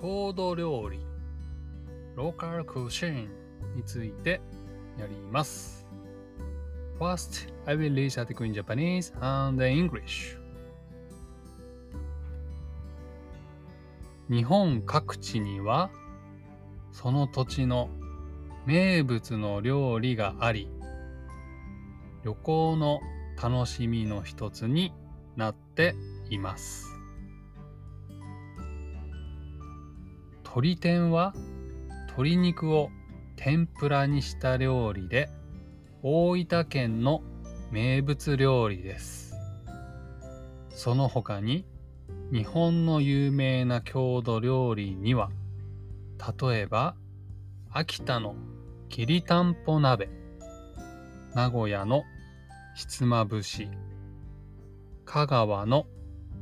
郷土料理、ローカルクシーンについてやります。First, I will read article in Japanese and English. 日本各地にはその土地の名物の料理があり、旅行の楽しみの一つになっています。鶏天は鶏肉を天ぷらにした料理で大分県の名物料理です。その他に日本の有名な郷土料理には例えば秋田のきりたんぽ鍋名古屋のひつまぶし香川の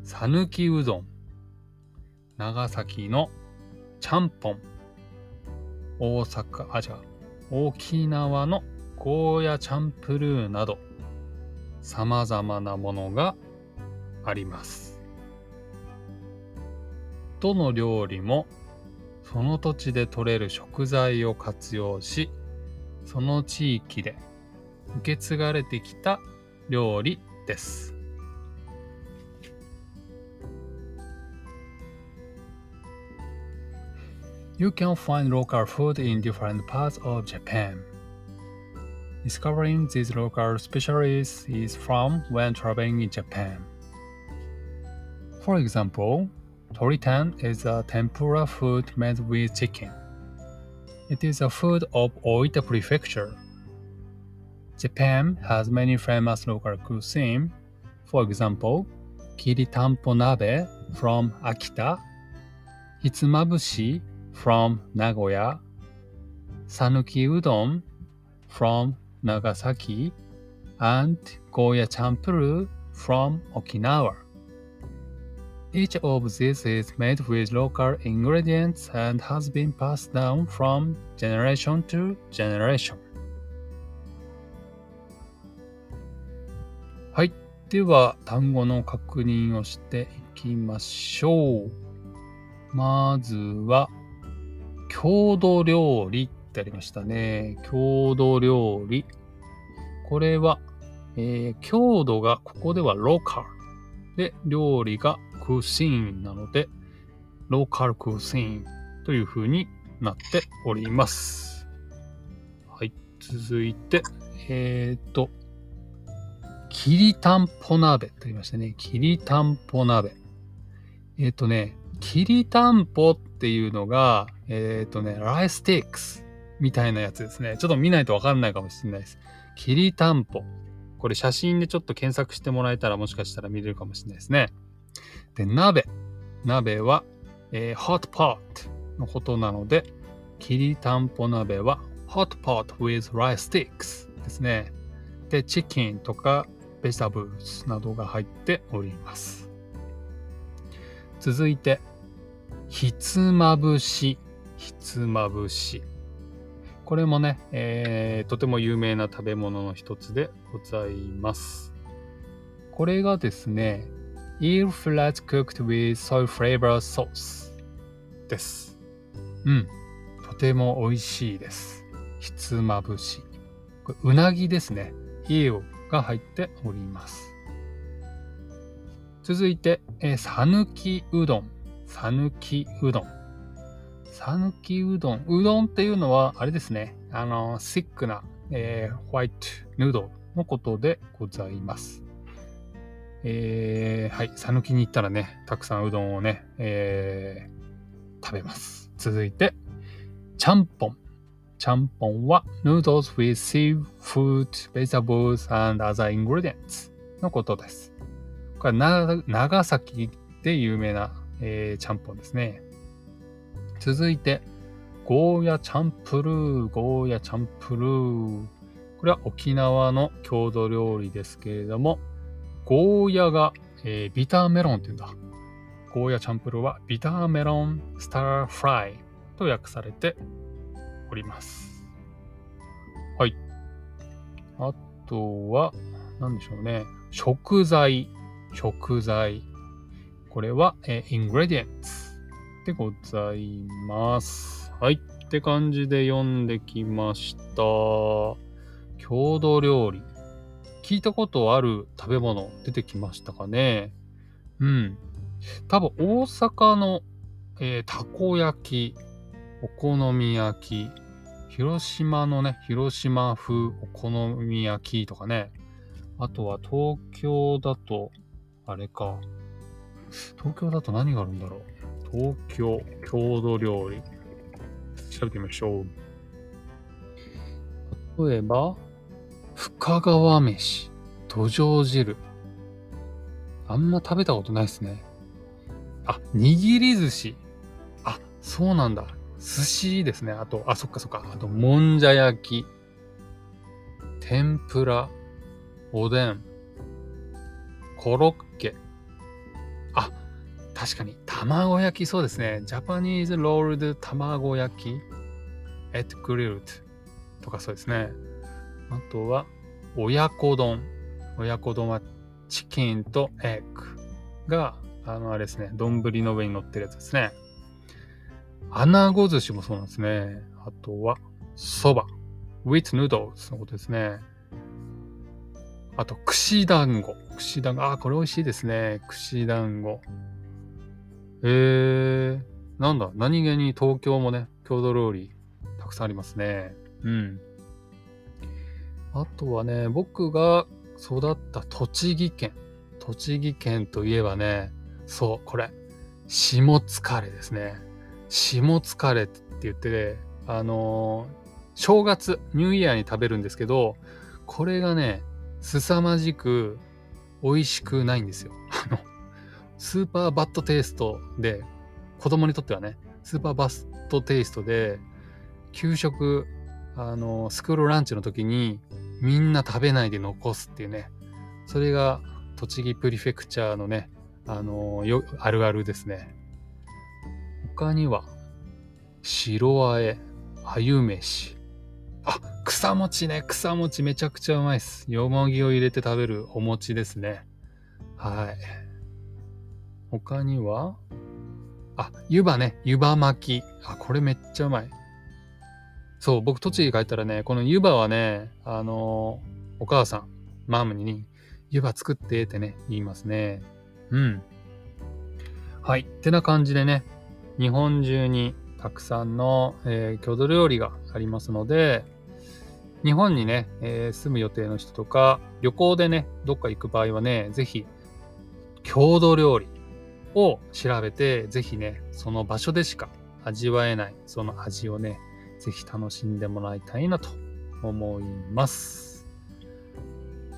さぬきうどん長崎のちゃんぽん大阪あじゃ沖縄のゴーヤチャンプルーなど様々なものがありますどの料理もその土地で採れる食材を活用しその地域で受け継がれてきた料理です。You can find local food in different parts of Japan. Discovering these local specialties is fun when traveling in Japan. For example, toritan is a tempura food made with chicken. It is a food of Oita Prefecture. Japan has many famous local cuisine. For example, kiritampo nabe from Akita, hitsumabushi from Nagoya, sanuki udon from Nagasaki, and goya champuru from Okinawa. Each of these is made with local ingredients and has been passed down from generation to generation. はい。では、単語の確認をしていきましょう。まずは、郷土料理ってありましたね。郷土料理。これは、えー、郷土がここではローカル。で、料理がクシーンなので、ローカルクシーンという風になっております。はい。続いて、えっ、ー、と、きりたんぽ鍋と言いましたね。きりたんぽ鍋。えっ、ー、とね、きりたんぽっていうのが、えっ、ー、とね、ライスティックスみたいなやつですね。ちょっと見ないとわかんないかもしれないです。きりたんぽ。これ写真でちょっと検索してもらえたらもしかしたら見れるかもしれないですね。で、鍋。鍋は、えー、hot pot のことなので、きりたんぽ鍋は hot pot with rice sticks ですね。で、チキンとかベジタブルズなどが入っております。続いて、ひつまぶし、ひつまぶし。これもね、えー、とても有名な食べ物の一つでございます。これがですね、eel flat cooked with soy flavor sauce です。うん。とても美味しいです。ひつまぶし。これうなぎですね。eel が入っております。続いて、えー、さぬきうどん。さぬきうどん。さぬきうどん。うどんっていうのは、あれですね。あの、シックな、えー、ホワイトヌードルのことでございます。えー、はい。さぬきに行ったらね、たくさんうどんをね、えー、食べます。続いて、ちゃんぽん。ちゃんぽんは noodles with seafood, vegetables and other ingredients のことです。これ長崎で有名な、えー、ちゃんぽんですね。続いて、ゴーヤチャンプルー、ゴーヤチャンプルー。これは沖縄の郷土料理ですけれども、ゴーヤが、えー、ビターメロンって言うんだ。ゴーヤチャンプルーはビターメロンスターフライと訳されております。はい。あとは、何でしょうね。食材、食材。これは、えー、ingredients でございます。はい。って感じで読んできました。郷土料理。聞いたことある食べ物出てきましたかねうん。多分大阪の、えーたこ焼き、お好み焼き、広島のね、広島風お好み焼きとかね。あとは東京だと、あれか。東京だと何があるんだろう？東京郷土料理。調べてみましょう。例えば、深川飯、土壌汁。あんま食べたことないですね。あ、握り寿司。あ、そうなんだ。寿司ですね。あと、あ、そっかそっか。あと、もんじゃ焼き。天ぷら。おでん。コロッケ。確かに、卵焼き、そうですね。ジャパニーズロールド卵焼き。エットグリルドとかそうですね。あとは、親子丼。親子丼はチキンとエッグが、あの、あれですね。丼の上に乗ってるやつですね。穴子寿司もそうなんですね。あとは、そば。ウィットヌードルズのことですね。あと、串団子。串団子。あ、これ美味しいですね。串団子。えー、なんだ、何気に東京もね、郷土料理たくさんありますね。うん。あとはね、僕が育った栃木県。栃木県といえばね、そう、これ、下疲れですね。下疲れって言って、あのー正月、ニューイヤーに食べるんですけど、これがね、凄まじく美味しくないんですよ。あの、スーパーバッドテイストで、子供にとってはね、スーパーバッドテイストで、給食、あの、スクールランチの時に、みんな食べないで残すっていうね、それが栃木プリフェクチャーのね、あの、よ、あるあるですね。他には、白あえ、あゆ飯。あ、草餅ね。草餅めちゃくちゃうまいです。よもぎを入れて食べるお餅ですね。はい。他には？あ、湯葉ね。湯葉巻き。あ、これめっちゃうまい。そう、僕栃木帰ったらね、この湯葉はね、あのお母さん、マムに、湯葉作ってってね、言いますね。うん。はい。ってな感じでね、日本中にたくさんの、えー郷土料理がありますので、日本にね、えー住む予定の人とか、旅行でね、どっか行く場合はね、ぜひ、郷土料理を調べて、ぜひね、その場所でしか味わえない、その味をね、ぜひ楽しんでもらいたいなと思います。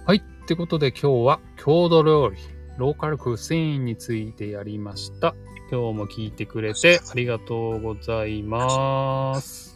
はい。ってことで今日は郷土料理、ローカルクセインについてやりました。今日も聞いてくれてありがとうございます。